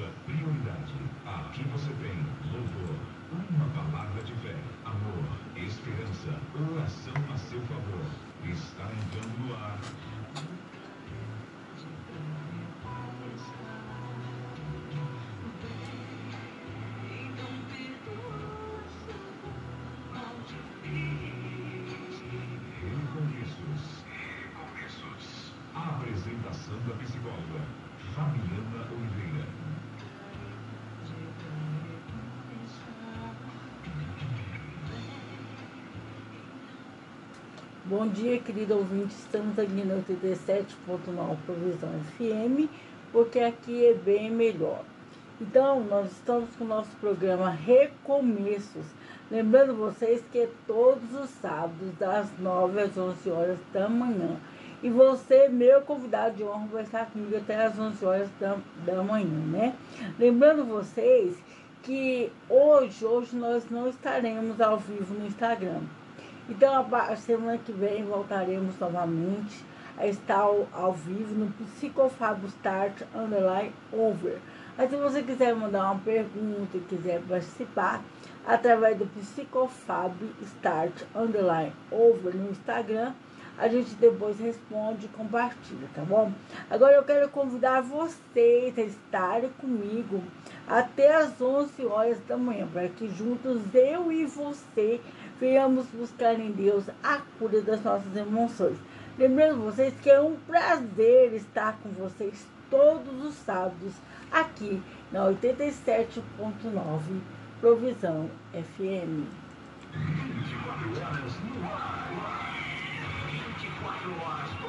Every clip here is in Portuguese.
nossa prioridade. Aqui você tem louvor, uma palavra de fé, amor, esperança, oração a seu favor. Está entrando no ar. Bom dia, querido ouvinte. Estamos aqui no 87.9 Provisão FM, porque aqui é bem melhor. Então, nós estamos com o nosso programa Recomeços. Lembrando vocês que é todos os sábados, das 9 às 11 horas da manhã. E você, meu convidado de honra, vai estar comigo até às 11 horas da, da manhã, né? Lembrando vocês que hoje, hoje nós não estaremos ao vivo no Instagram. Então, a semana que vem voltaremos novamente a estar ao, ao vivo no Psicofabo Start Underline Over. Mas se você quiser mandar uma pergunta e quiser participar, através do Psicofab Start Underline Over no Instagram, a gente depois responde e compartilha, tá bom? Agora eu quero convidar vocês a estarem comigo até as 11 horas da manhã, para que juntos eu e você venhamos buscar em Deus a cura das nossas emoções. Lembrando vocês que é um prazer estar com vocês todos os sábados aqui na 87.9 Provisão FM. 24 horas no ar. 24 horas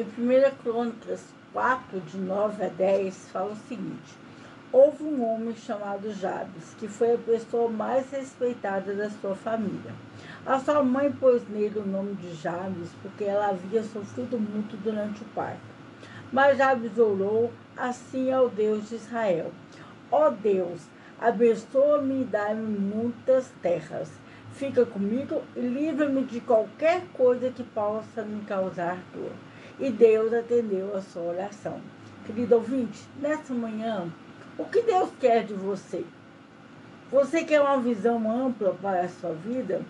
Em 1 Crônicas 4, de 9 a 10, fala o seguinte: Houve um homem chamado Jabes, que foi a pessoa mais respeitada da sua família. A sua mãe pôs nele o nome de Jabes porque ela havia sofrido muito durante o parto. Mas Jabes orou assim ao Deus de Israel: Ó oh Deus, abençoa-me e dá-me muitas terras. Fica comigo e livra-me de qualquer coisa que possa me causar dor. E Deus atendeu a sua oração. Querido ouvinte, nessa manhã, o que Deus quer de você? Você quer uma visão ampla para a sua vida?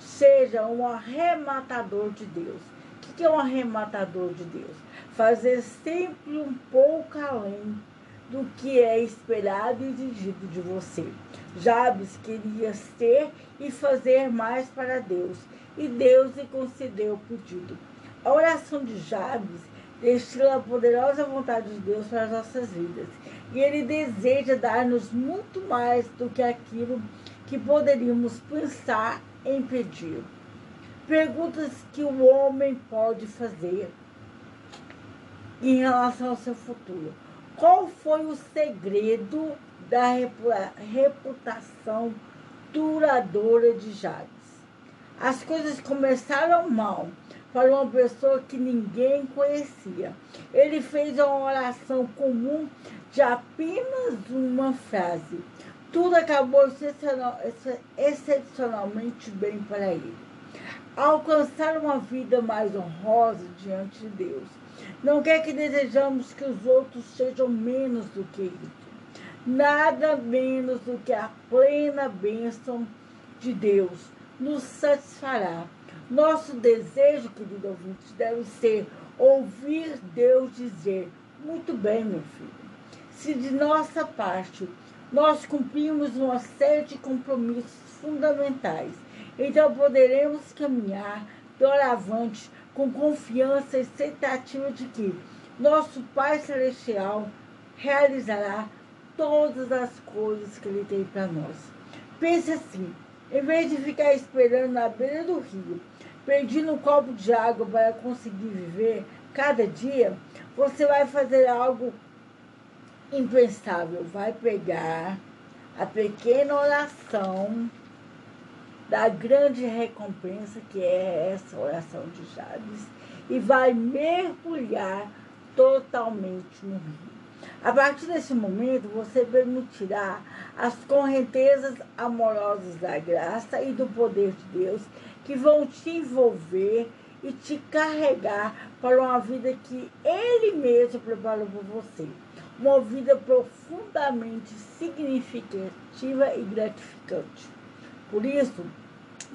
Seja um arrematador de Deus. O que é um arrematador de Deus? Fazer sempre um pouco além do que é esperado e exigido de você. Jabes queria ser e fazer mais para Deus, e Deus lhe concedeu o pedido. A oração de Jabes destila a poderosa vontade de Deus para as nossas vidas. E Ele deseja dar-nos muito mais do que aquilo que poderíamos pensar em pedir. Perguntas que o homem pode fazer em relação ao seu futuro. Qual foi o segredo da reputação duradoura de Jabes? As coisas começaram mal para uma pessoa que ninguém conhecia. Ele fez uma oração comum de apenas uma frase. Tudo acabou excepcionalmente bem para ele. Alcançar uma vida mais honrosa diante de Deus. Não quer que desejamos que os outros sejam menos do que isso. Nada menos do que a plena bênção de Deus nos satisfará nosso desejo, querido ouvinte, deve ser ouvir Deus dizer: Muito bem, meu filho. Se de nossa parte nós cumprimos uma série de compromissos fundamentais, então poderemos caminhar doravante com confiança e expectativa de que nosso Pai Celestial realizará todas as coisas que Ele tem para nós. Pense assim: em vez de ficar esperando na beira do rio pedindo um copo de água para conseguir viver cada dia, você vai fazer algo impensável. Vai pegar a pequena oração da grande recompensa, que é essa oração de Jabes, e vai mergulhar totalmente no rio. A partir desse momento, você permitirá as correntezas amorosas da graça e do poder de Deus que vão te envolver e te carregar para uma vida que Ele mesmo preparou para você. Uma vida profundamente significativa e gratificante. Por isso,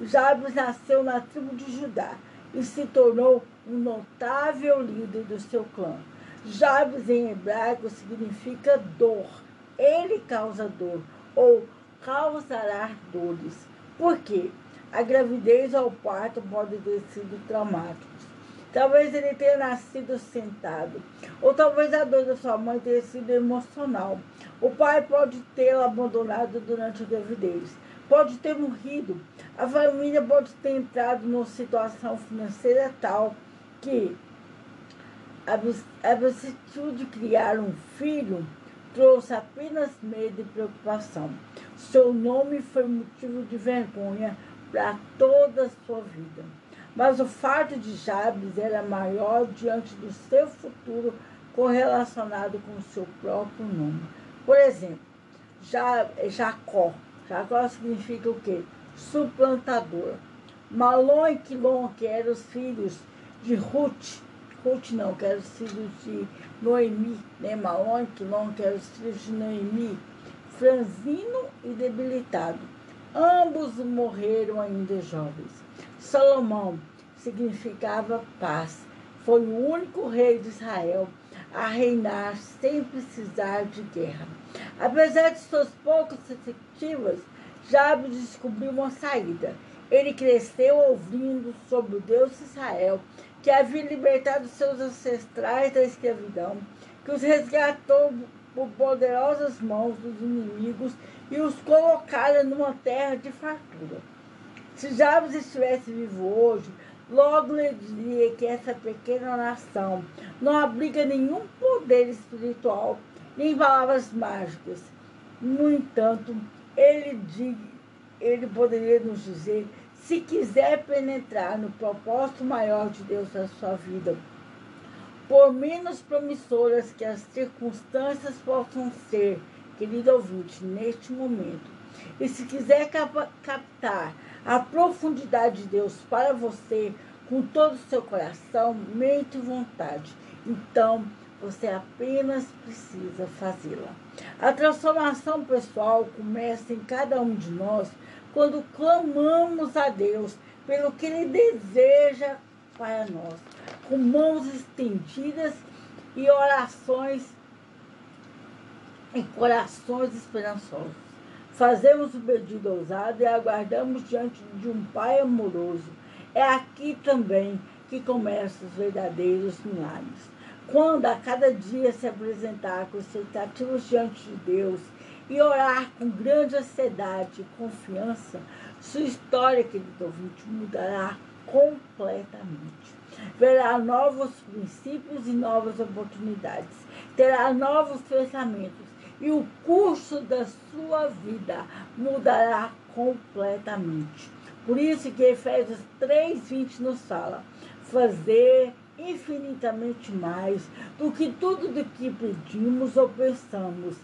Jabes nasceu na tribo de Judá e se tornou um notável líder do seu clã. Jabes em hebraico significa dor. Ele causa dor ou causará dores. Por quê? A gravidez ou o parto podem ter sido traumáticos. Talvez ele tenha nascido sentado, ou talvez a dor da sua mãe tenha sido emocional. O pai pode tê-lo abandonado durante a gravidez, pode ter morrido. A família pode ter entrado numa situação financeira tal que a vicissitude de criar um filho trouxe apenas medo e preocupação. Seu nome foi motivo de vergonha para toda a sua vida. Mas o fato de Jabes era maior diante do seu futuro correlacionado com o seu próprio nome. Por exemplo, Jacó. Jacó significa o quê? Suplantador. Malon e Quilon, que eram os filhos de Ruth. Ruth não, que eram os filhos de Noemi. Né? Malon e Quilon, que eram os filhos de Noemi. Franzino e debilitado Ambos morreram ainda jovens. Salomão significava paz. Foi o único rei de Israel a reinar sem precisar de guerra. Apesar de suas poucas perspectivas, Jabes descobriu uma saída. Ele cresceu ouvindo sobre o Deus de Israel, que havia libertado seus ancestrais da escravidão, que os resgatou por poderosas mãos dos inimigos e os colocara numa terra de fartura. Se Jabes estivesse vivo hoje, Logo lhe diria que essa pequena nação não abriga nenhum poder espiritual, nem palavras mágicas. No entanto, ele, ele poderia nos dizer se quiser penetrar no propósito maior de Deus na sua vida, por menos promissoras que as circunstâncias possam ser, querido ouvinte, neste momento, e se quiser captar a profundidade de Deus para você com todo o seu coração, mente e vontade. Então, você apenas precisa fazê-la. A transformação pessoal começa em cada um de nós quando clamamos a Deus pelo que Ele deseja para nós, com mãos estendidas e orações e corações esperançosos. Fazemos o pedido ousado e aguardamos diante de um Pai amoroso. É aqui também que começam os verdadeiros milagres. Quando a cada dia se apresentar com expectativas diante de Deus e orar com grande ansiedade e confiança, sua história, querido ouvinte, mudará completamente. Verá novos princípios e novas oportunidades. Terá novos pensamentos e o curso da sua vida mudará completamente. Por isso que Efésios 3:20 nos fala: fazer infinitamente mais do que tudo do que pedimos ou pensamos,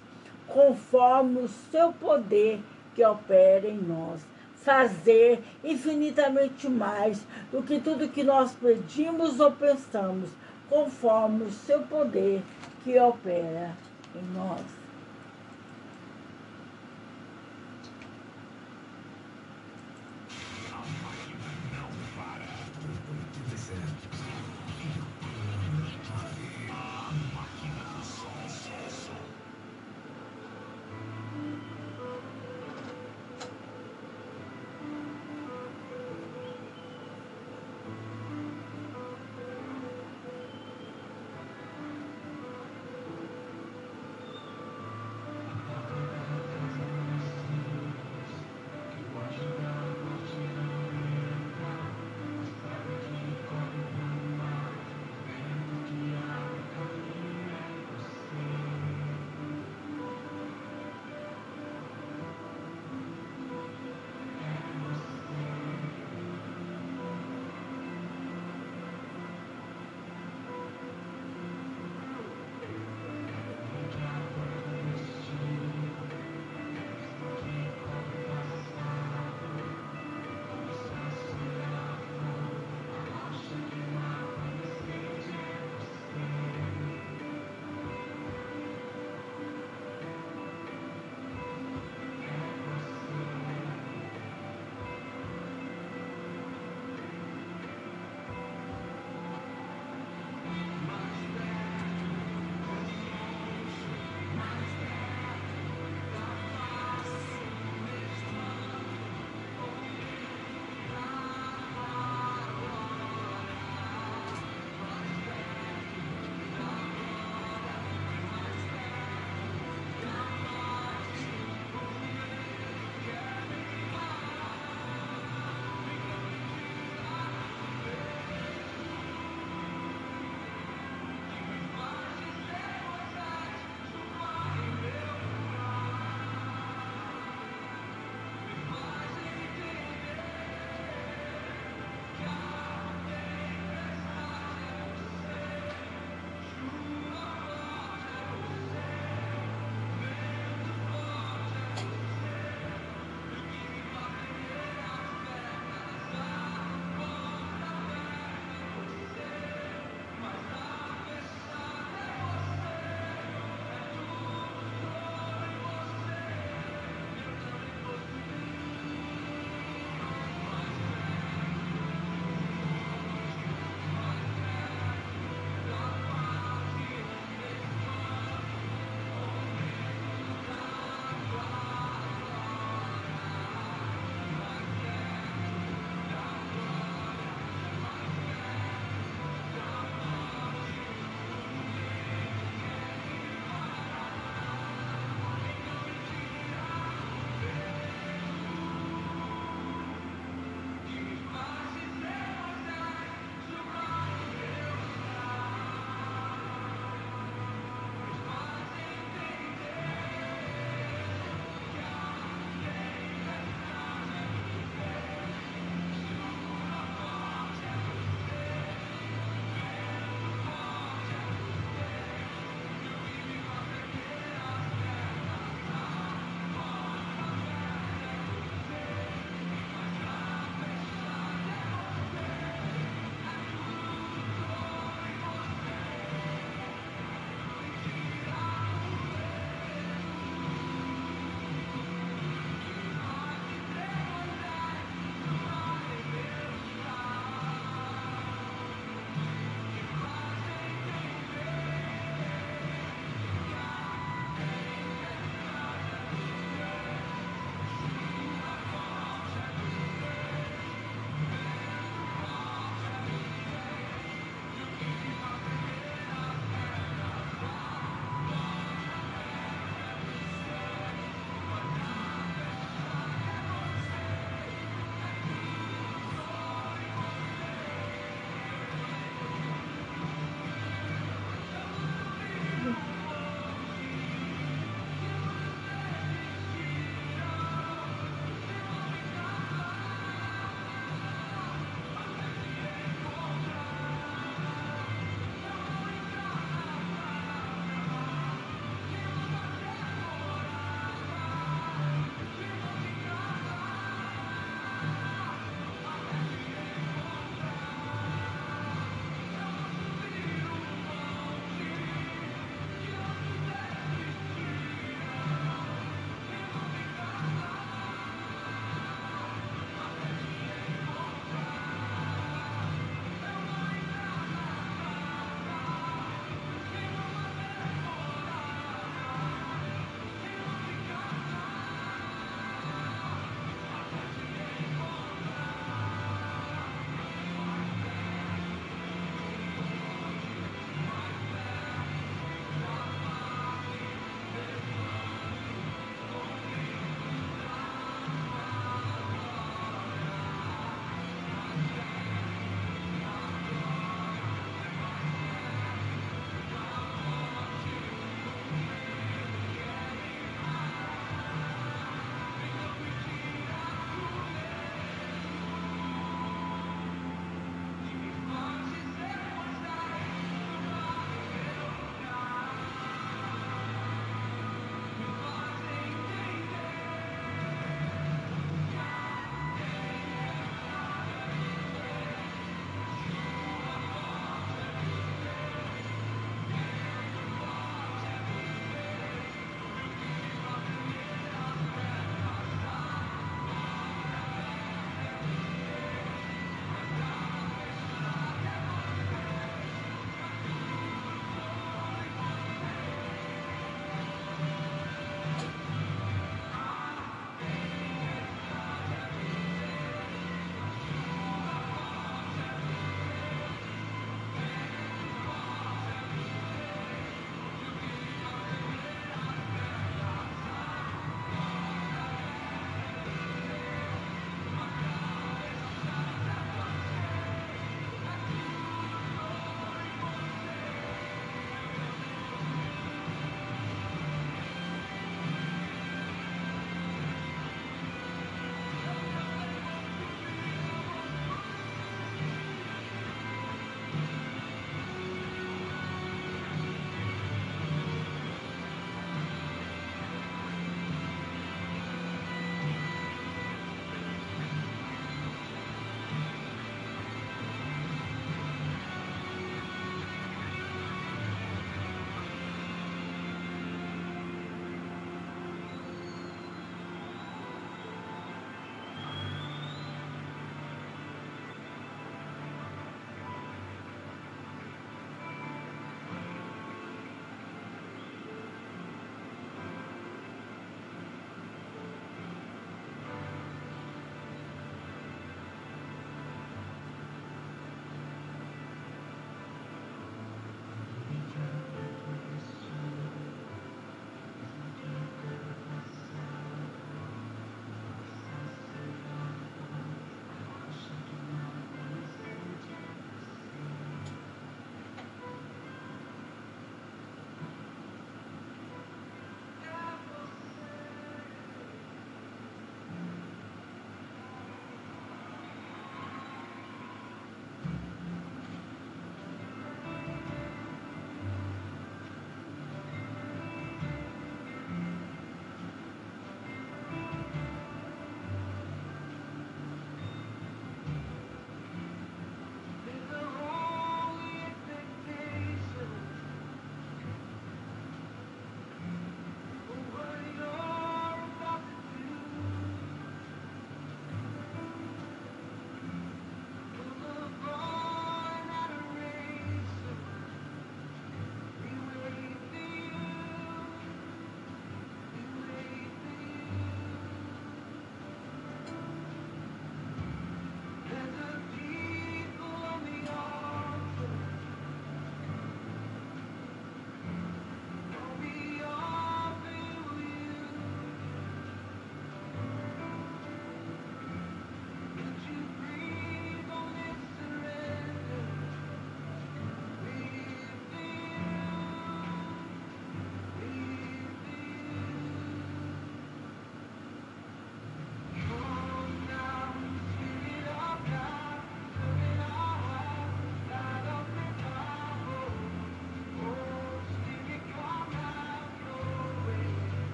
conforme o seu poder que opera em nós. Fazer infinitamente mais do que tudo que nós pedimos ou pensamos, conforme o seu poder que opera em nós.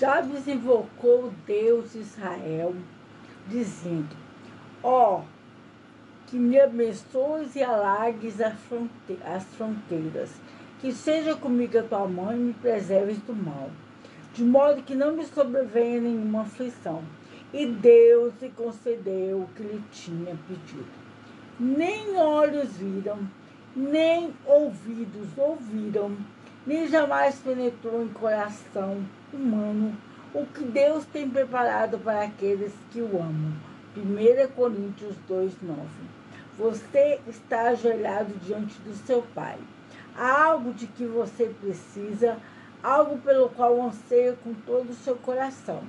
Jabes invocou Deus de Israel, dizendo: Ó, oh, que me abençoes e alargues as fronteiras, que seja comigo a tua mão e me preserves do mal, de modo que não me sobrevenha nenhuma aflição. E Deus lhe concedeu o que lhe tinha pedido. Nem olhos viram, nem ouvidos ouviram, nem jamais penetrou em coração humano o que Deus tem preparado para aqueles que o amam. 1 Coríntios 2, 9. Você está ajoelhado diante do seu Pai. Há algo de que você precisa, algo pelo qual anseia com todo o seu coração.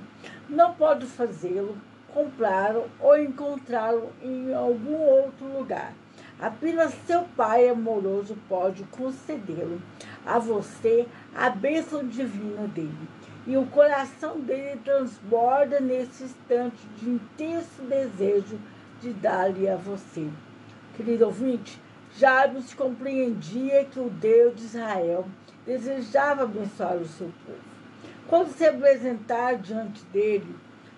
Não pode fazê-lo, comprá-lo ou encontrá-lo em algum outro lugar. Apenas seu Pai amoroso pode concedê-lo a você a bênção divina dele. E o coração dele transborda nesse instante de intenso desejo de dar-lhe a você. Querido ouvinte, Jabes compreendia que o Deus de Israel desejava abençoar o seu povo. Quando se apresentar diante dele,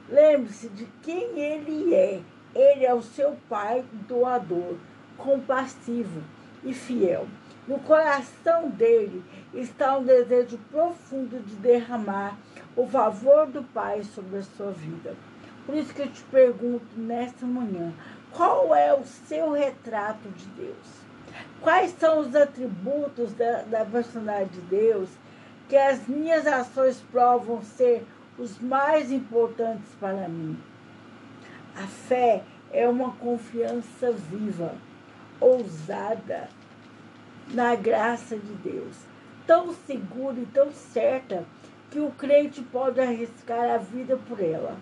lembre-se de quem ele é. Ele é o seu pai doador, compassivo e fiel. No coração dele está um desejo profundo de derramar o favor do Pai sobre a sua vida. Por isso que eu te pergunto nesta manhã: qual é o seu retrato de Deus? Quais são os atributos da, da personalidade de Deus que as minhas ações provam ser os mais importantes para mim? A fé é uma confiança viva, ousada na graça de Deus, tão segura e tão certa que o crente pode arriscar a vida por ela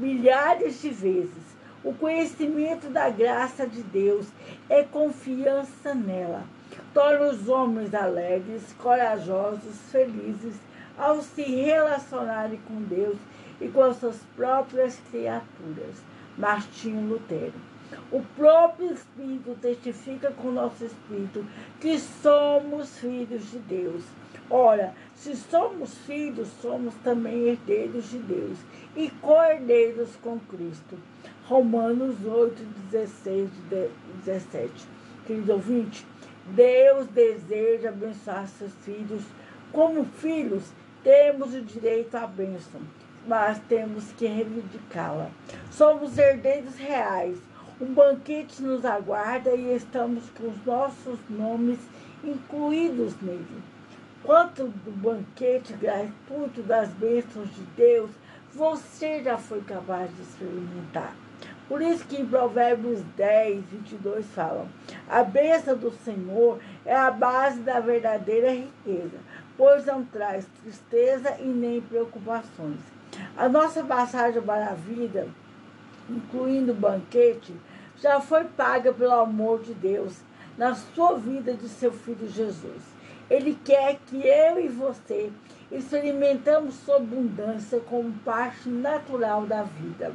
milhares de vezes o conhecimento da graça de Deus é confiança nela. Torna os homens alegres, corajosos, felizes ao se relacionarem com Deus e com as suas próprias criaturas. Martinho Lutero. O próprio Espírito testifica com o nosso Espírito que somos filhos de Deus. Ora, se somos filhos, somos também herdeiros de Deus e cordeiros com Cristo. Romanos 8, 16 17. Querido ouvinte, Deus deseja abençoar seus filhos. Como filhos, temos o direito à bênção, mas temos que reivindicá-la. Somos herdeiros reais. Um banquete nos aguarda e estamos com os nossos nomes incluídos nele. Quanto do banquete gratuito das bênçãos de Deus você já foi capaz de experimentar. Por isso que em Provérbios 10, 22 falam, a bênção do Senhor é a base da verdadeira riqueza, pois não traz tristeza e nem preocupações. A nossa passagem para a vida, incluindo o banquete, já foi paga pelo amor de Deus na sua vida de seu Filho Jesus. Ele quer que eu e você experimentamos sua abundância como parte natural da vida.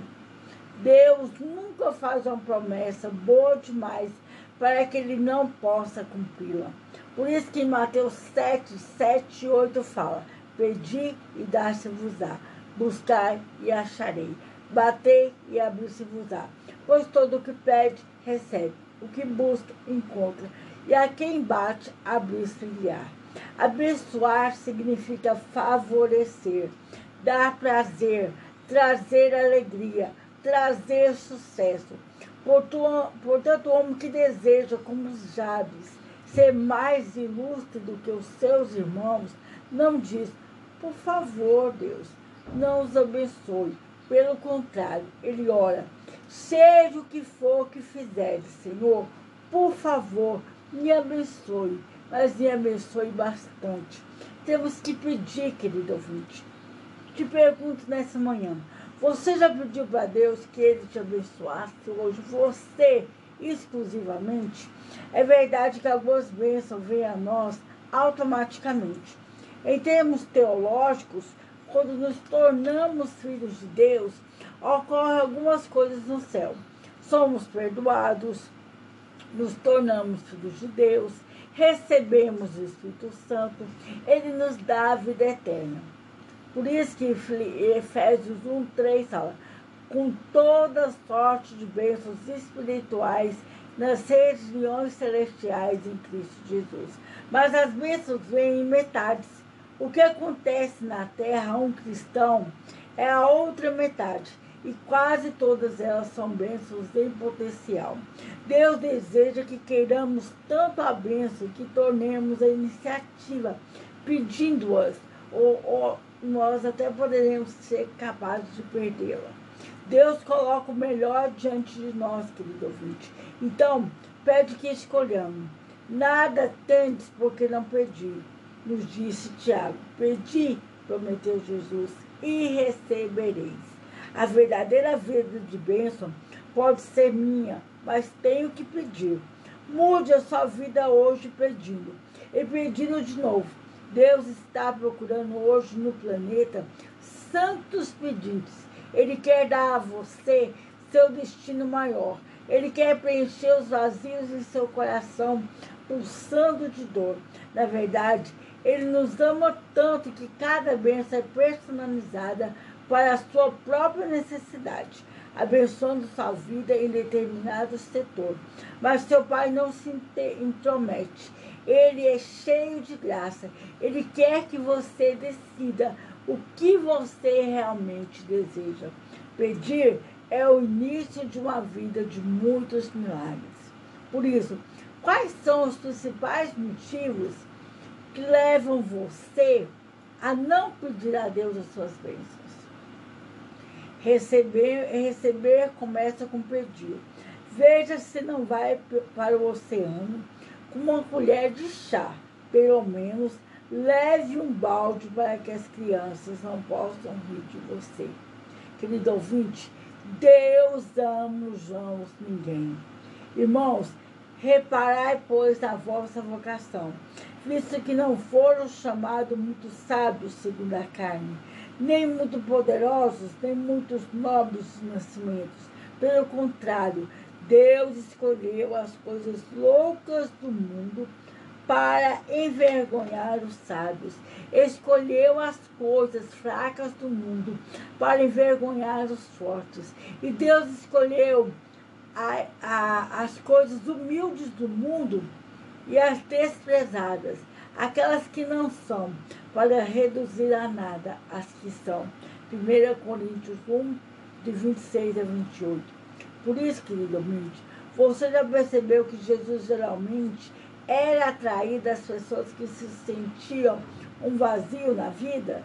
Deus nunca faz uma promessa boa demais para que ele não possa cumpri-la. Por isso que em Mateus 7, 7 e 8 fala: Pedi e dar-se-vos-á, buscai e acharei, batei e abrir-se-vos-á. Pois todo o que pede, recebe, o que busca, encontra, e a quem bate, abrir-se-lhe-á. Abençoar significa favorecer, dar prazer, trazer alegria, trazer sucesso. Portanto, o homem que deseja, como os Jabes, ser mais ilustre do que os seus irmãos, não diz, por favor, Deus, não os abençoe. Pelo contrário, ele ora, seja o que for que fizeres, Senhor, por favor, me abençoe, mas me abençoe bastante. Temos que pedir, querido ouvinte. Te pergunto nessa manhã, você já pediu para Deus que Ele te abençoasse hoje? Você exclusivamente? É verdade que algumas bênçãos vêm a nós automaticamente. Em termos teológicos, quando nos tornamos filhos de Deus, ocorrem algumas coisas no céu. Somos perdoados, nos tornamos filhos de Deus, recebemos o Espírito Santo, ele nos dá a vida eterna. Por isso que Efésios 1, 3 fala, com toda sorte de bênçãos espirituais nas regiões celestiais em Cristo Jesus. Mas as bênçãos vêm em metades. O que acontece na terra a um cristão é a outra metade. E quase todas elas são bênçãos em potencial. Deus deseja que queiramos tanto a bênção que tornemos a iniciativa, pedindo-as, ou, ou nós até poderemos ser capazes de perdê-la. Deus coloca o melhor diante de nós, querido ouvinte. Então, pede que escolhamos. Nada tendes porque não pedi, nos disse Tiago. Pedi, prometeu Jesus, e recebereis. A verdadeira vida de bênção pode ser minha, mas tenho que pedir. Mude a sua vida hoje pedindo. E pedindo de novo. Deus está procurando hoje no planeta santos pedintes. Ele quer dar a você seu destino maior. Ele quer preencher os vazios em seu coração, pulsando de dor. Na verdade, ele nos ama tanto que cada bênção é personalizada para a sua própria necessidade, abençoando sua vida em determinado setor. Mas seu pai não se intromete. Ele é cheio de graça. Ele quer que você decida o que você realmente deseja. Pedir é o início de uma vida de muitos milagres. Por isso, quais são os principais motivos que levam você a não pedir a Deus as suas bênçãos? Receber, receber começa com pedir. Veja se não vai para o oceano com uma colher de chá. Pelo menos leve um balde para que as crianças não possam rir de você. Querido ouvinte, Deus ama os amos ninguém. Irmãos, reparai, pois, a vossa vocação, visto que não foram chamados muito sábios segundo a carne, nem muito poderosos, nem muitos nobres nascimentos. Pelo contrário, Deus escolheu as coisas loucas do mundo para envergonhar os sábios. Escolheu as coisas fracas do mundo para envergonhar os fortes. E Deus escolheu a, a, as coisas humildes do mundo e as desprezadas, aquelas que não são, para reduzir a nada as que são. 1 Coríntios 1, de 26 a 28. Por isso, querido ouvinte, você já percebeu que Jesus geralmente era atraído às pessoas que se sentiam um vazio na vida?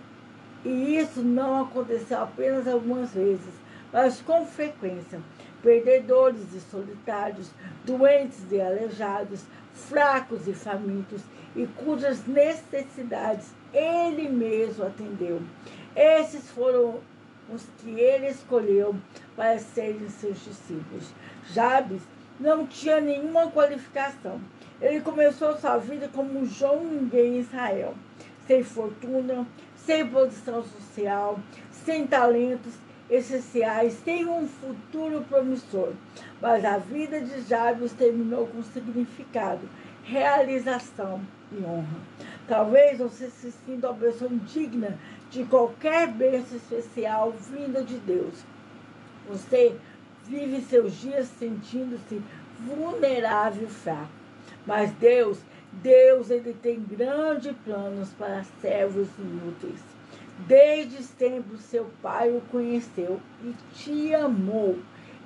E isso não aconteceu apenas algumas vezes, mas com frequência. Perdedores e solitários, doentes e aleijados, fracos e famintos, e cujas necessidades ele mesmo atendeu. Esses foram os que ele escolheu para serem seus discípulos. Jabes não tinha nenhuma qualificação. Ele começou sua vida como um João ninguém em Israel, sem fortuna, sem posição social, sem talentos essenciais, sem um futuro promissor. Mas a vida de Jabes terminou com significado, realização e honra. Talvez você se sinta uma pessoa indigna de qualquer bênção especial vinda de Deus. Você vive seus dias sentindo-se vulnerável e fraco. Mas Deus, Deus, ele tem grandes planos para servos inúteis. Desde sempre seu pai o conheceu e te amou.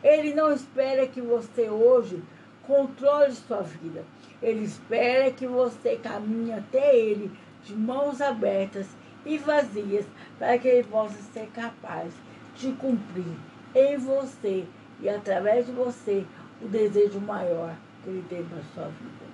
Ele não espera que você hoje controle sua vida. Ele espera que você caminhe até ele de mãos abertas e vazias, para que ele possa ser capaz de cumprir em você e através de você o desejo maior que ele tem para sua vida.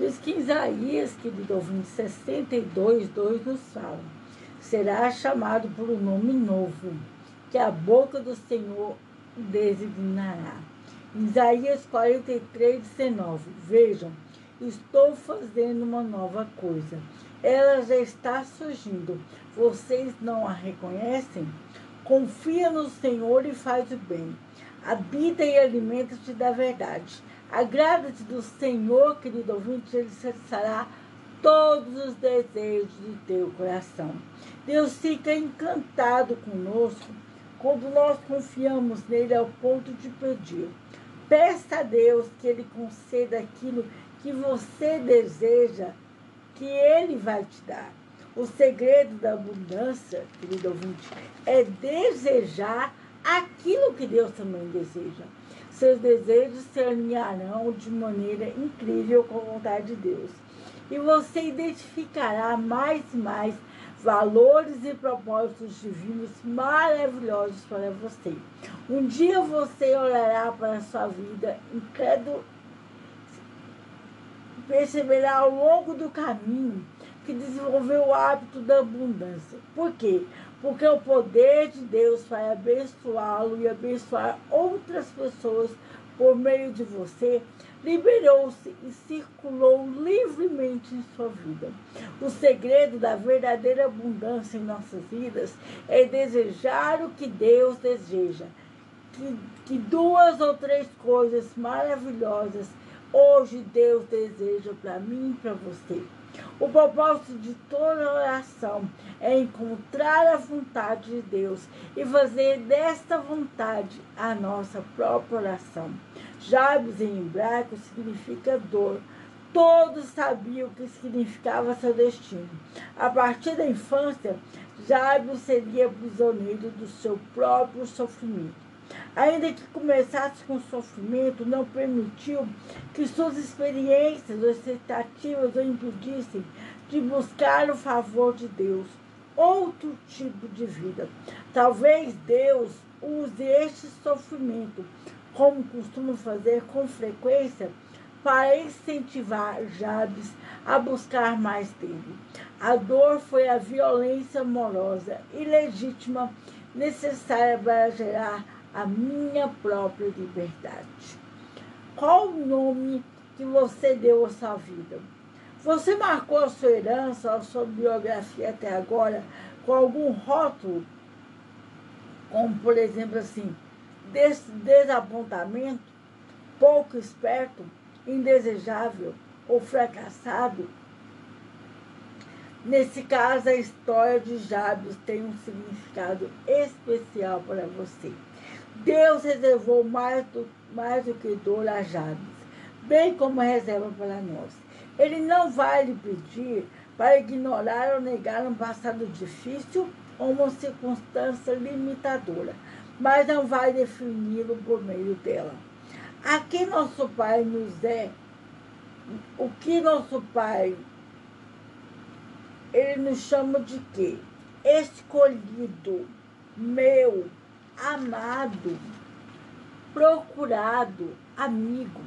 Por isso que Isaías, querido ouvinte, 62, 2 nos fala, será chamado por um nome novo, que a boca do Senhor designará. Isaías 43, 19. Vejam, estou fazendo uma nova coisa. Ela já está surgindo. Vocês não a reconhecem? Confia no Senhor e faz o bem. Habita e alimenta-te da verdade. Agrada-te do Senhor, querido ouvinte, ele satisfará todos os desejos do teu coração. Deus fica encantado conosco quando nós confiamos nele ao ponto de pedir. Peça a Deus que ele conceda aquilo que você deseja, que ele vai te dar. O segredo da abundância, querido ouvinte, é desejar aquilo que Deus também deseja seus desejos se alinharão de maneira incrível com a vontade de Deus. E você identificará mais e mais valores e propósitos divinos maravilhosos para você. Um dia você olhará para a sua vida incrédulo, perceberá ao longo do caminho que desenvolveu o hábito da abundância. Por quê? Porque o poder de Deus vai abençoá-lo e abençoar outras pessoas por meio de você, liberou-se e circulou livremente em sua vida. O segredo da verdadeira abundância em nossas vidas é desejar o que Deus deseja. Que, que duas ou três coisas maravilhosas hoje Deus deseja para mim e para você. O propósito de toda oração é encontrar a vontade de Deus e fazer desta vontade a nossa própria oração. Jabes em hebraico significa dor. Todos sabiam o que significava seu destino. A partir da infância, Jabes seria prisioneiro do seu próprio sofrimento. Ainda que começasse com sofrimento, não permitiu que suas experiências ou expectativas o impedissem de buscar o favor de Deus, outro tipo de vida. Talvez Deus use este sofrimento, como costuma fazer com frequência, para incentivar Jabes a buscar mais dele. A dor foi a violência amorosa ilegítima necessária para gerar a minha própria liberdade. Qual o nome que você deu à sua vida? Você marcou a sua herança, a sua biografia até agora com algum rótulo, como por exemplo assim, des desapontamento, pouco esperto, indesejável ou fracassado? Nesse caso, a história de Jabes tem um significado especial para você. Deus reservou mais do, mais do que dor a Jabes, bem como reserva para nós. Ele não vai lhe pedir para ignorar ou negar um passado difícil ou uma circunstância limitadora, mas não vai defini-lo por meio dela. Aqui nosso Pai nos é, o que nosso Pai ele nos chama de quê? Escolhido, meu, amado, procurado, amigo.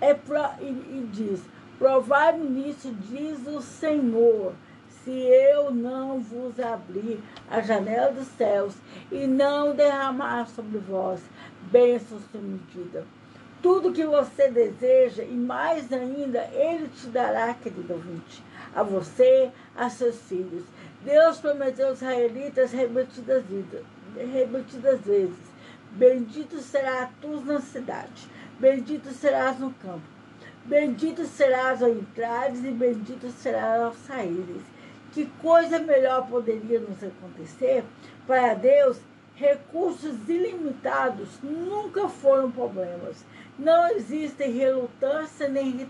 É pro, e, e diz: Provai-me nisso, diz o Senhor, se eu não vos abrir a janela dos céus e não derramar sobre vós bênçãos sem medida. Tudo que você deseja e mais ainda, Ele te dará, querido ouvinte, a você, a seus filhos. Deus prometeu aos israelitas repetidas, repetidas vezes: Bendito será tu na cidade, bendito serás no campo, bendito serás ao entrares e bendito serás ao saíres. Que coisa melhor poderia nos acontecer? Para Deus, recursos ilimitados nunca foram problemas. Não existem relutância nem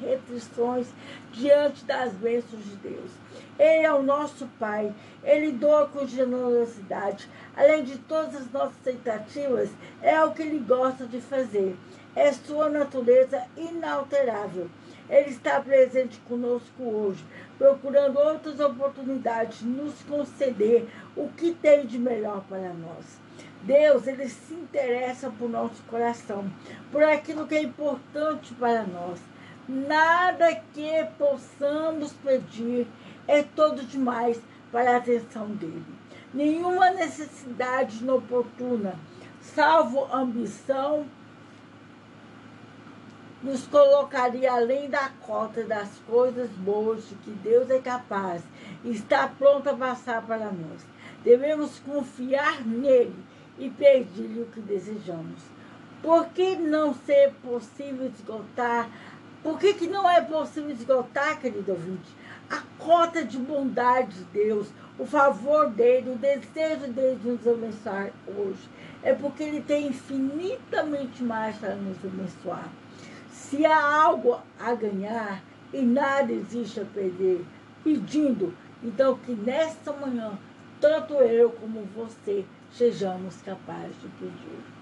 restrições diante das bênçãos de Deus. Ele é o nosso Pai, Ele doa com generosidade. Além de todas as nossas tentativas, é o que Ele gosta de fazer. É sua natureza inalterável. Ele está presente conosco hoje, procurando outras oportunidades de nos conceder o que tem de melhor para nós. Deus, ele se interessa por nosso coração, por aquilo que é importante para nós. Nada que possamos pedir é todo demais para a atenção dele. Nenhuma necessidade inoportuna, salvo ambição, nos colocaria além da cota das coisas boas de que Deus é capaz e está pronto a passar para nós. Devemos confiar nele e pedir-lhe o que desejamos. Por que não ser possível esgotar? Por que, que não é possível esgotar, querido ouvinte, a cota de bondade de Deus, o favor dele, o desejo dele de nos abençoar hoje? É porque ele tem infinitamente mais para nos abençoar. Se há algo a ganhar e nada existe a perder, pedindo, então que nesta manhã, tanto eu como você, sejamos capazes de pedir.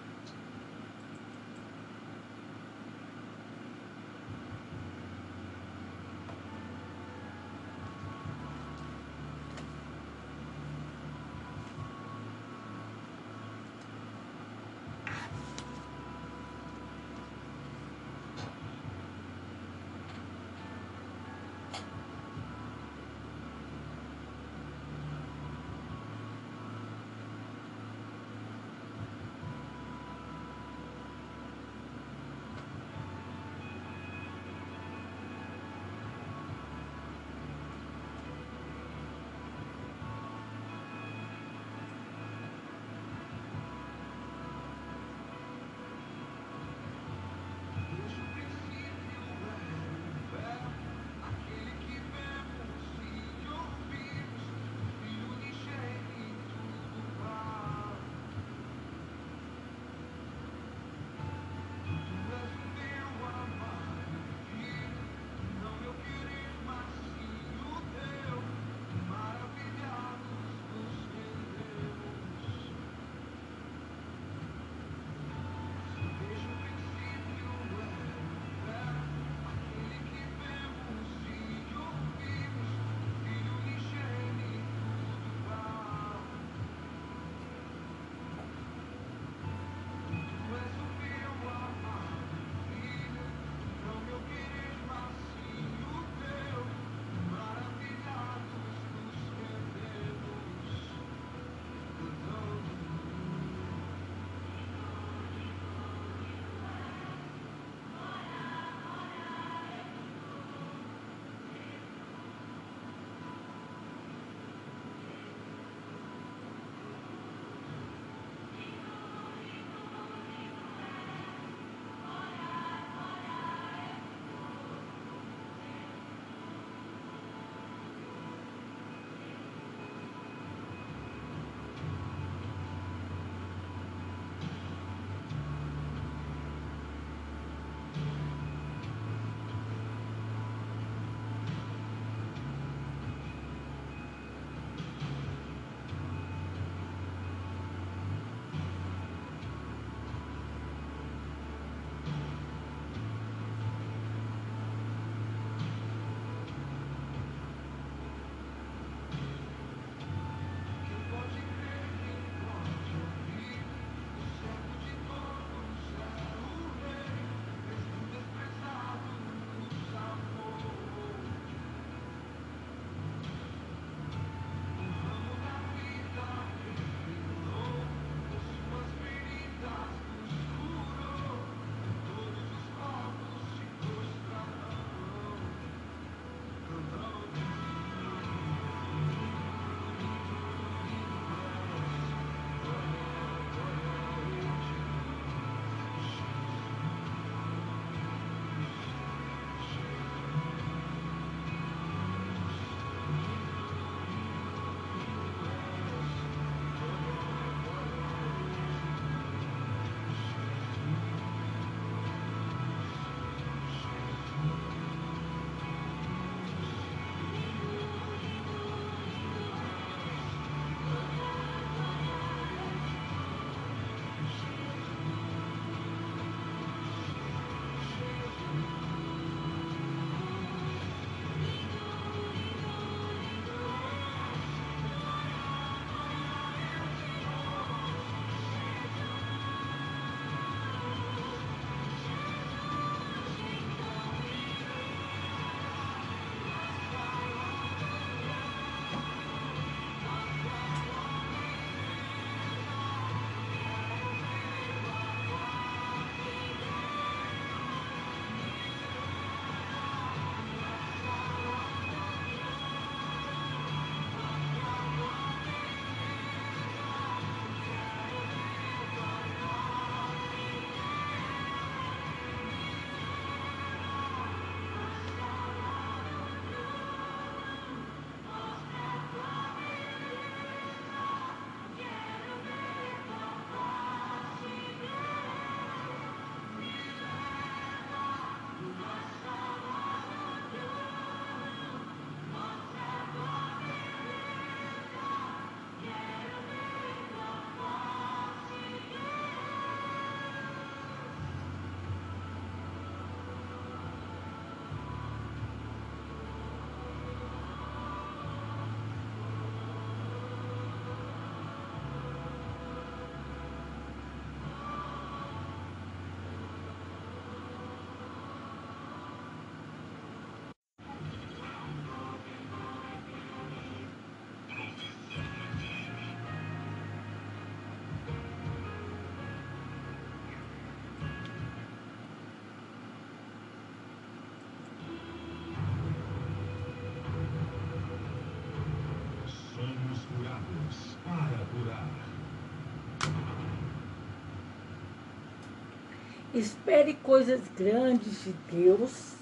Espere coisas grandes de Deus.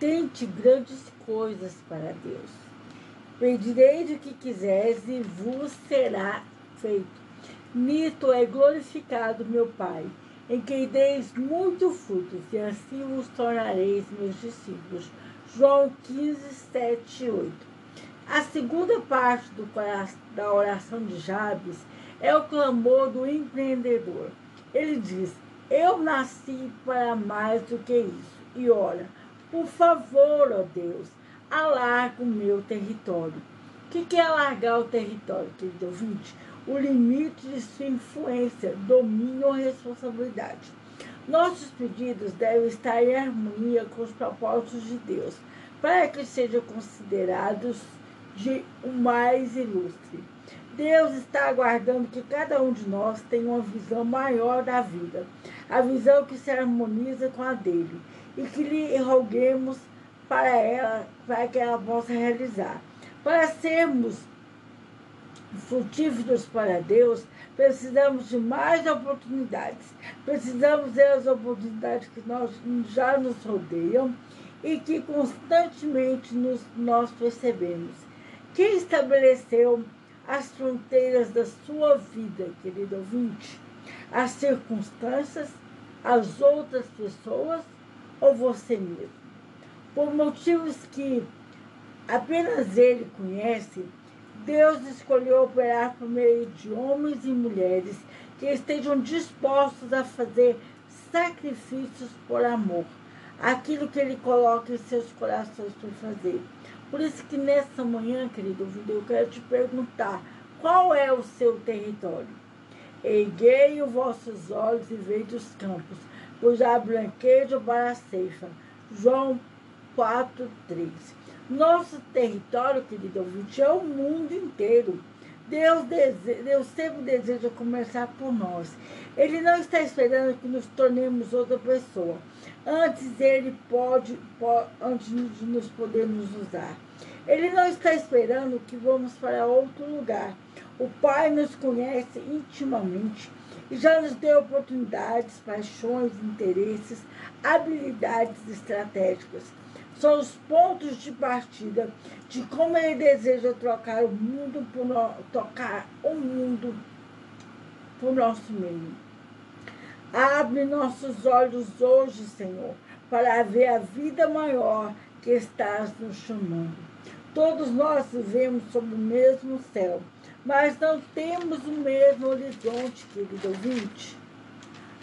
Tente grandes coisas para Deus. Pedireis o que quiseres e vos será feito. Nito é glorificado meu Pai, em quem deis muito frutos, e assim vos tornareis meus discípulos. João 15, 7 e 8. A segunda parte do, da oração de Jabes é o clamor do empreendedor. Ele diz: eu nasci para mais do que isso. E ora, por favor, ó Deus, alarga o meu território. O que, que é alargar o território, querido ouvinte? O limite de sua influência, domínio ou responsabilidade. Nossos pedidos devem estar em harmonia com os propósitos de Deus, para que sejam considerados de o mais ilustre. Deus está aguardando que cada um de nós tenha uma visão maior da vida, a visão que se harmoniza com a dele, e que lhe roguemos para ela, para que ela possa realizar. Para sermos frutíferos para Deus, precisamos de mais oportunidades. Precisamos das oportunidades que nós, já nos rodeiam e que constantemente nos, nós percebemos. Quem estabeleceu as fronteiras da sua vida, querido ouvinte, as circunstâncias, as outras pessoas ou você mesmo. Por motivos que apenas ele conhece, Deus escolheu operar por meio de homens e mulheres que estejam dispostos a fazer sacrifícios por amor, aquilo que ele coloca em seus corações para fazer. Por isso que nessa manhã, querido ouvido, eu quero te perguntar, qual é o seu território? Erguei os vossos olhos e vejo os campos, pois há branquejo para a ceifa. João 4, 3. Nosso território, querido ouvinte, é o mundo inteiro. Deus, dese... Deus sempre deseja começar por nós. Ele não está esperando que nos tornemos outra pessoa. Antes ele pode, pode antes de nos podermos usar. Ele não está esperando que vamos para outro lugar. O Pai nos conhece intimamente e já nos deu oportunidades, paixões, interesses, habilidades estratégicas. São os pontos de partida de como ele deseja trocar o mundo por no, tocar o mundo por nosso meio. Abre nossos olhos hoje, Senhor, para ver a vida maior que estás nos chamando. Todos nós vivemos sob o mesmo céu, mas não temos o mesmo horizonte, querido ouvinte.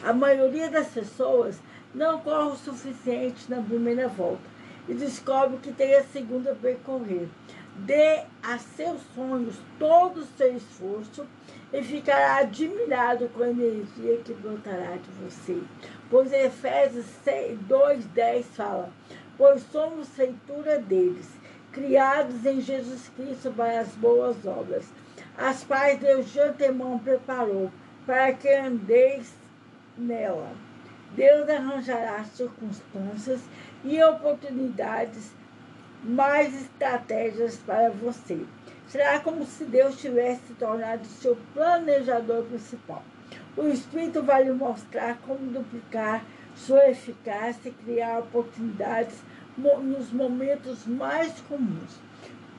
A maioria das pessoas não corre o suficiente na primeira volta e descobre que tem a segunda percorrer. Dê a seus sonhos todo o seu esforço e ficará admirado com a energia que brotará de você. Pois Efésios 2,10 fala: Pois somos feitura deles, criados em Jesus Cristo para as boas obras, as quais Deus de antemão preparou para que andeis nela. Deus arranjará circunstâncias e oportunidades mais estratégias para você. Será como se Deus tivesse se tornado seu planejador principal. O Espírito vai lhe mostrar como duplicar sua eficácia e criar oportunidades nos momentos mais comuns.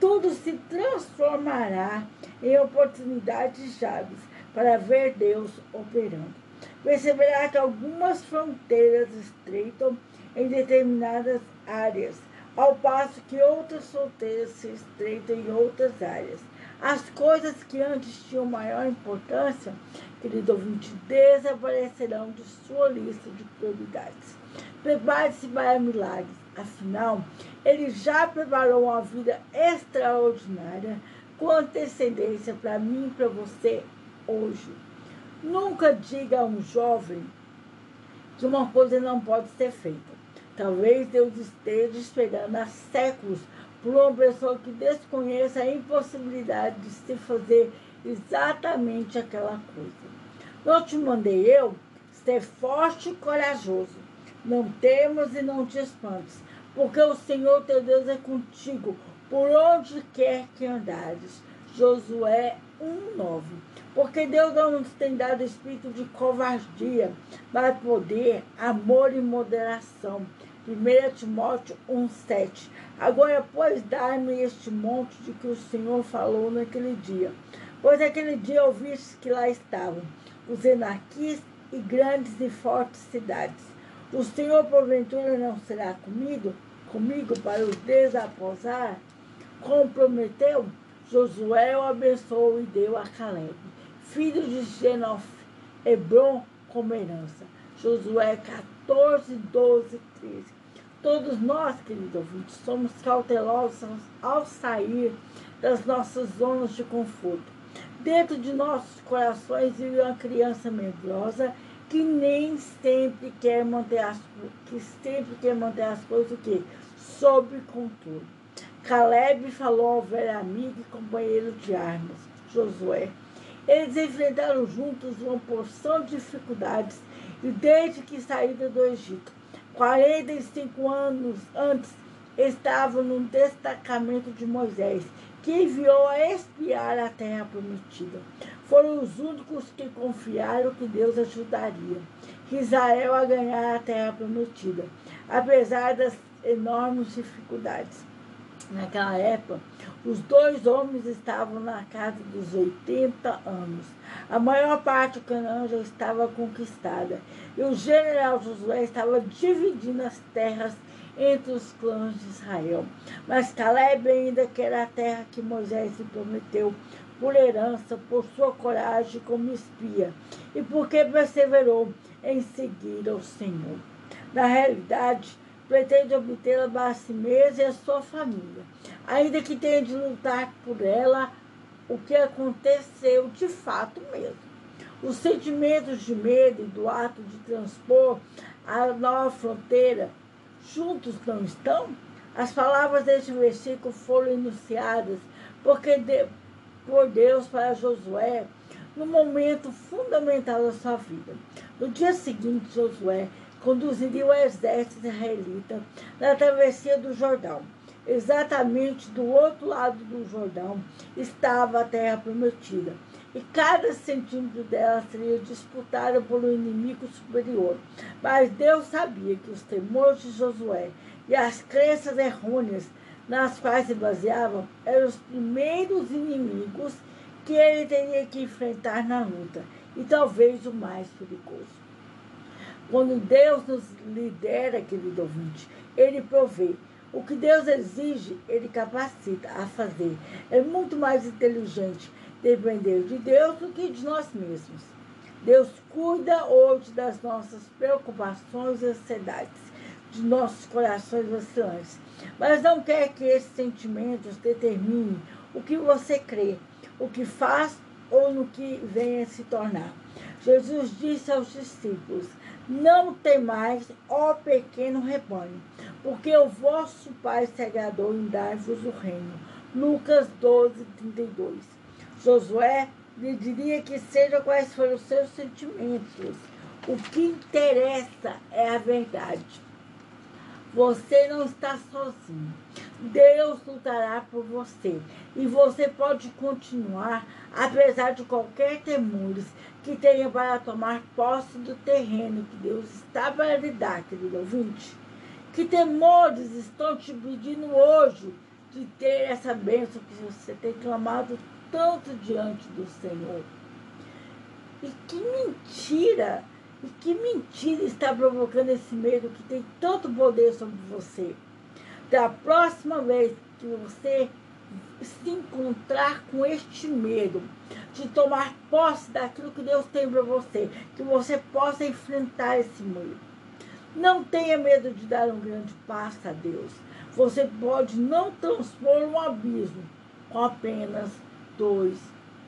Tudo se transformará em oportunidades chaves para ver Deus operando. Perceberá que algumas fronteiras estreitam em determinadas áreas ao passo que outras solteiras se estreitam em outras áreas. As coisas que antes tinham maior importância, querido ouvinte, desaparecerão de sua lista de prioridades. Prepare-se para milagres, afinal, ele já preparou uma vida extraordinária com antecedência para mim e para você hoje. Nunca diga a um jovem que uma coisa não pode ser feita. Talvez Deus esteja esperando há séculos por uma pessoa que desconheça a impossibilidade de se fazer exatamente aquela coisa. Não te mandei eu ser forte e corajoso. Não temas e não te espantes, porque o Senhor teu Deus é contigo por onde quer que andares. Josué 1,9. Porque Deus não nos tem dado espírito de covardia, mas poder, amor e moderação. 1 Timóteo 1,7. Agora, pois, dai-me este monte de que o Senhor falou naquele dia. Pois naquele dia ouviste que lá estavam os enaquis e grandes e fortes cidades. O Senhor, porventura, não será comigo, comigo para os desaposar? Comprometeu? Josué o abençoou e deu a Caleb, filho de Genof, Hebron, como herança. Josué 14, 12, 13. Todos nós, queridos ouvintes, somos cautelosos ao sair das nossas zonas de conforto. Dentro de nossos corações vive uma criança medrosa que nem sempre quer manter as que sempre quer manter as coisas o quê? sob controle. Caleb falou ao velho amigo e companheiro de armas, Josué. Eles enfrentaram juntos uma porção de dificuldades e desde que saíram do Egito, 45 anos antes, estavam num destacamento de Moisés, que enviou a espiar a terra prometida. Foram os únicos que confiaram que Deus ajudaria Israel a ganhar a terra prometida, apesar das enormes dificuldades. Naquela época, os dois homens estavam na casa dos 80 anos. A maior parte do Canaã já estava conquistada. E o general Josué estava dividindo as terras entre os clãs de Israel. Mas Caleb ainda quer a terra que Moisés lhe prometeu por herança, por sua coragem como espia, e porque perseverou em seguir ao Senhor. Na realidade, pretende obtê-la para si mesma e a sua família, ainda que tenha de lutar por ela o que aconteceu de fato mesmo. Os sentimentos de medo e do ato de transpor a nova fronteira juntos não estão? As palavras deste versículo foram enunciadas porque de, por Deus para Josué no momento fundamental da sua vida. No dia seguinte, Josué conduziria o exército israelita na travessia do Jordão. Exatamente do outro lado do Jordão estava a terra prometida, e cada centímetro dela seria disputada por um inimigo superior. Mas Deus sabia que os temores de Josué e as crenças errôneas nas quais se baseavam eram os primeiros inimigos que ele teria que enfrentar na luta, e talvez o mais perigoso. Quando Deus nos lidera, querido ouvinte, Ele provê. O que Deus exige, Ele capacita a fazer. É muito mais inteligente depender de Deus do que de nós mesmos. Deus cuida hoje das nossas preocupações e ansiedades, de nossos corações vacilantes. Mas não quer que esses sentimentos determinem o que você crê, o que faz ou no que venha se tornar. Jesus disse aos discípulos: não temais, ó pequeno rebanho, porque o vosso Pai se agradou em dar-vos o reino. Lucas 12, 32. Josué lhe diria que seja quais forem os seus sentimentos. O que interessa é a verdade. Você não está sozinho. Deus lutará por você. E você pode continuar, apesar de qualquer temores que tenha para tomar posse do terreno que Deus está para lhe dar, querido ouvinte. Que temores estão te pedindo hoje de ter essa bênção que você tem clamado tanto diante do Senhor. E que mentira e que mentira está provocando esse medo que tem tanto poder sobre você? Da próxima vez que você se encontrar com este medo, de tomar posse daquilo que Deus tem para você, que você possa enfrentar esse medo. Não tenha medo de dar um grande passo a Deus. Você pode não transpor um abismo com apenas dois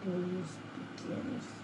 punhos pequenos.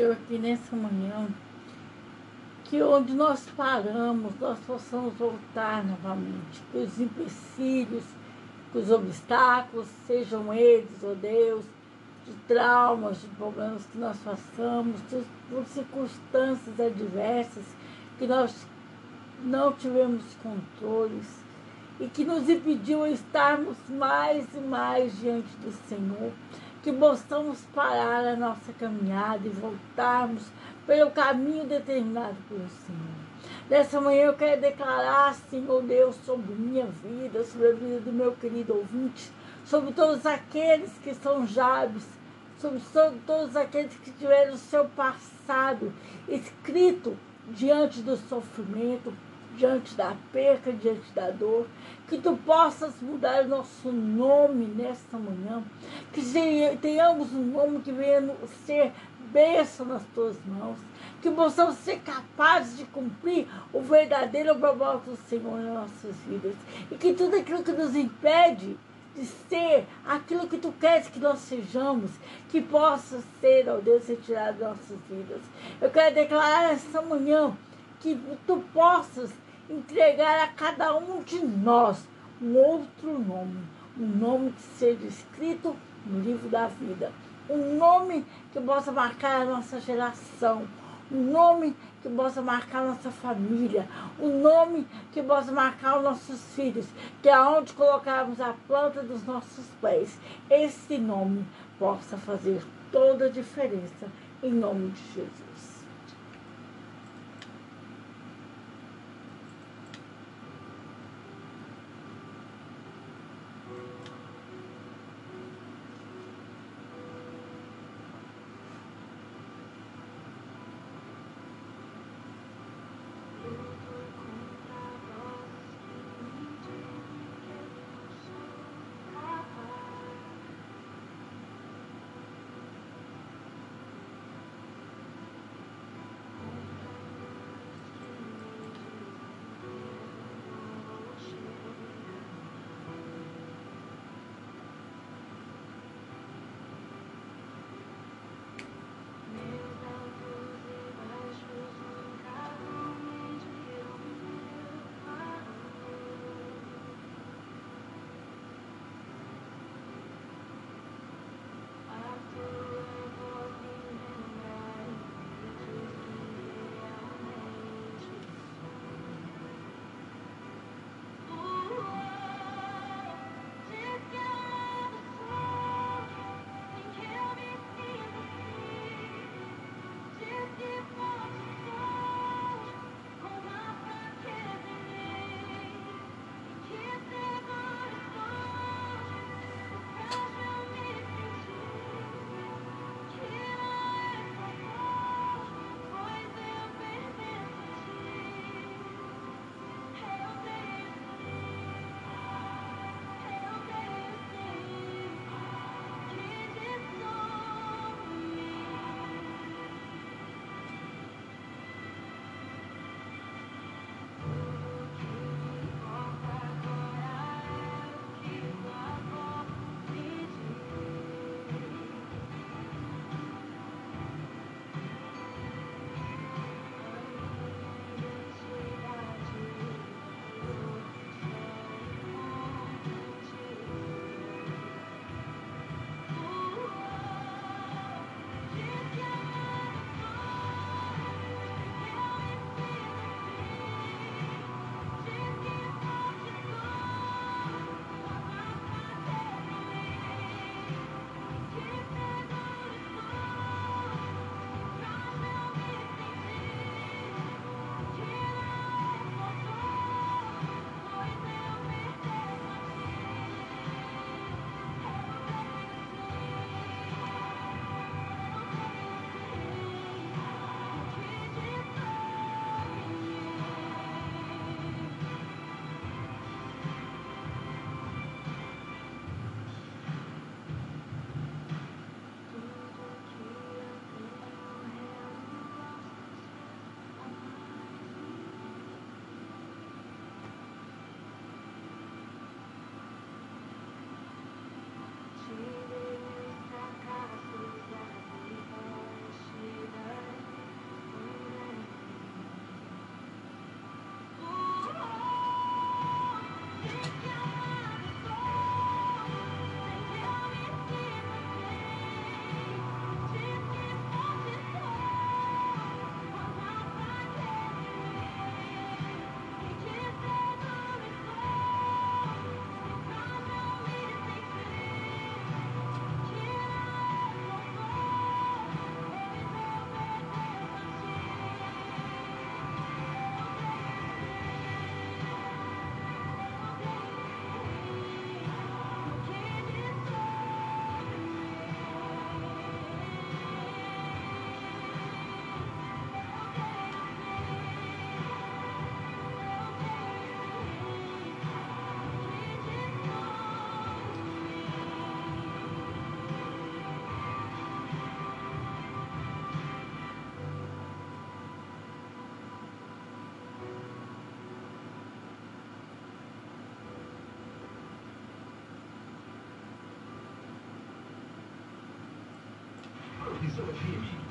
Senhor, que nessa manhã, que onde nós paramos, nós possamos voltar novamente, que os empecilhos, que os obstáculos, sejam eles, ó oh Deus, de traumas, de problemas que nós passamos, de, de circunstâncias adversas que nós não tivemos controles e que nos impediu estarmos mais e mais diante do Senhor, que possamos parar a nossa caminhada e voltarmos pelo caminho determinado pelo Senhor. Nessa manhã eu quero declarar, Senhor Deus, sobre minha vida, sobre a vida do meu querido ouvinte, sobre todos aqueles que são Jabes, sobre todos aqueles que tiveram o seu passado escrito diante do sofrimento, diante da perca, diante da dor, que tu possas mudar nosso nome nesta manhã, que tenhamos um nome que venha ser bênção nas tuas mãos, que possamos ser capazes de cumprir o verdadeiro propósito do Senhor nas nossas vidas, e que tudo aquilo que nos impede de ser aquilo que tu queres que nós sejamos, que possa ser, ó Deus, retirado de nossas vidas. Eu quero declarar esta manhã que tu possas entregar a cada um de nós um outro nome, um nome que seja escrito no livro da vida, um nome que possa marcar a nossa geração, um nome que possa marcar nossa família, um nome que possa marcar os nossos filhos, que aonde colocarmos a planta dos nossos pés, esse nome possa fazer toda a diferença em nome de Jesus.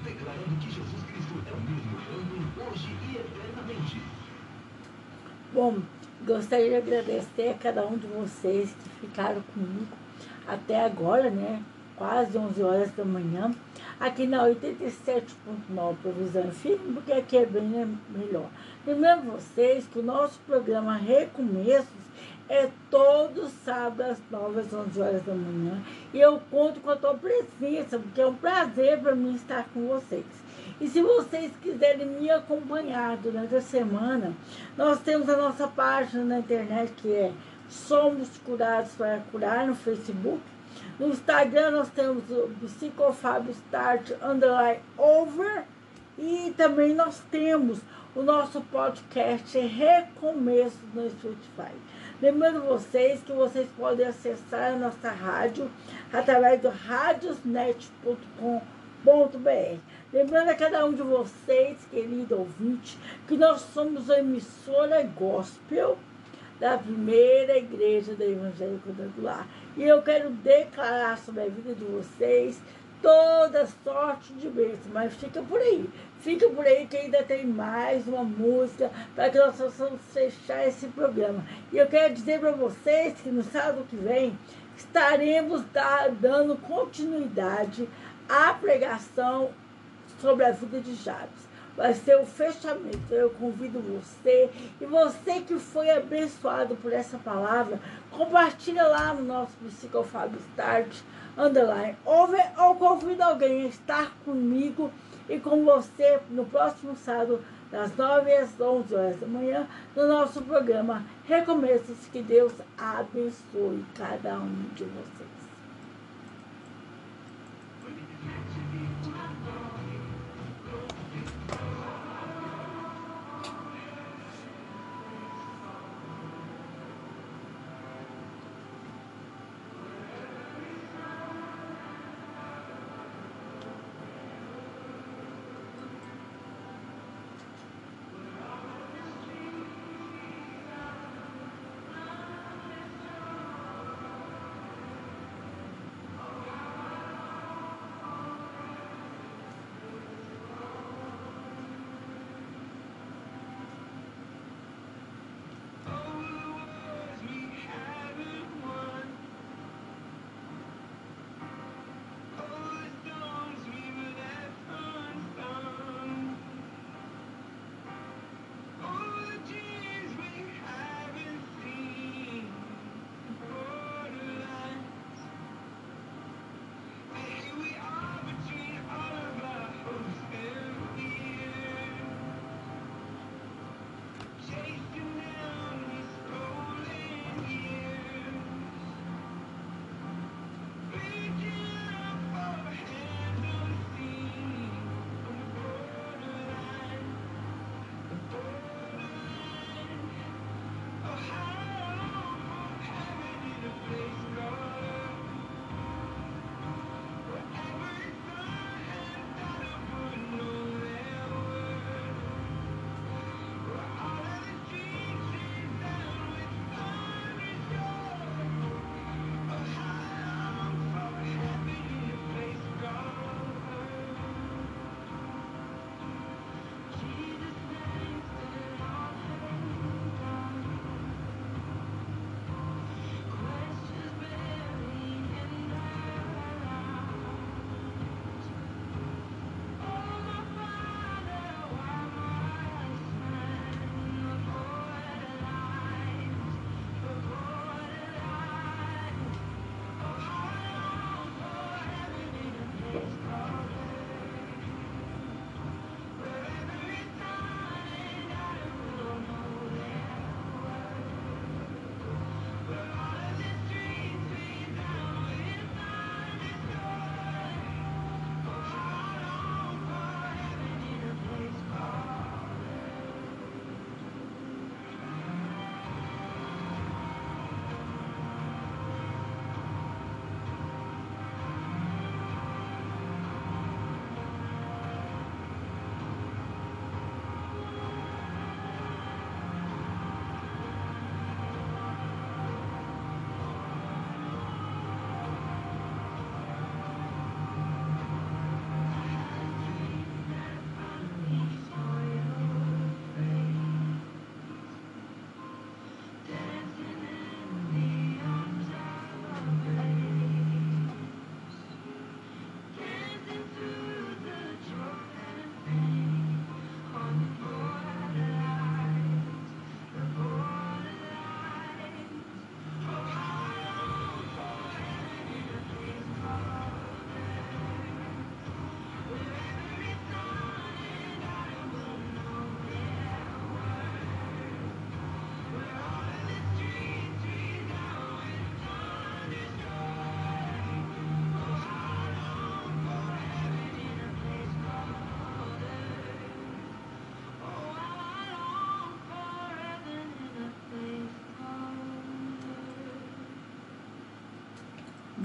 Declarando que Jesus Cristo é o mesmo ontem, hoje e eternamente. Bom, gostaria de agradecer a cada um de vocês que ficaram comigo até agora, né? Quase 11 horas da manhã, aqui na 87.9 Provisão Firme, porque aqui é bem melhor. Lembrando vocês que o nosso programa Recomeços é todo sábado às 9 às 11 horas da manhã. E eu conto com a tua presença, porque é um prazer para mim estar com vocês. E se vocês quiserem me acompanhar durante a semana, nós temos a nossa página na internet que é Somos Curados para Curar no Facebook. No Instagram nós temos o Psicofábio Start Underline Over. E também nós temos o nosso podcast Recomeço no Spotify. Lembrando vocês que vocês podem acessar a nossa rádio através do radiosnet.com.br. Lembrando a cada um de vocês, querido ouvinte, que nós somos a emissora gospel da primeira igreja do Evangelho Quadrangular. E eu quero declarar sobre a vida de vocês toda sorte de bênção. Mas fica por aí, fica por aí que ainda tem mais uma música para que nós possamos fechar esse programa. E eu quero dizer para vocês que no sábado que vem estaremos dando continuidade à pregação sobre a vida de Jabes. Vai ser o fechamento. Eu convido você e você que foi abençoado por essa palavra, compartilha lá no nosso Psicofábio Start, underline, ou, ou convido alguém a estar comigo e com você no próximo sábado, das 9 às 11 horas da manhã, no nosso programa Recomeços. Que Deus abençoe cada um de vocês.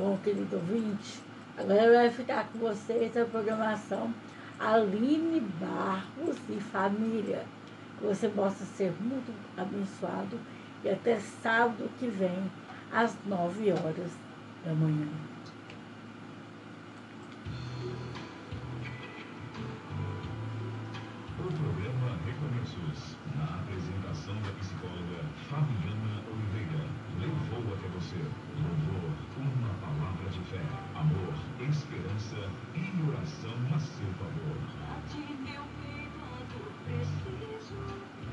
bom, querido ouvinte? Agora vai ficar com vocês a programação Aline Barros e Família. Você possa ser muito abençoado e até sábado que vem, às nove horas da manhã. O programa Recomeços, na apresentação da psicóloga Fabiana Oliveira, levou até você. esperança e oração a seu favor. Meu preciso.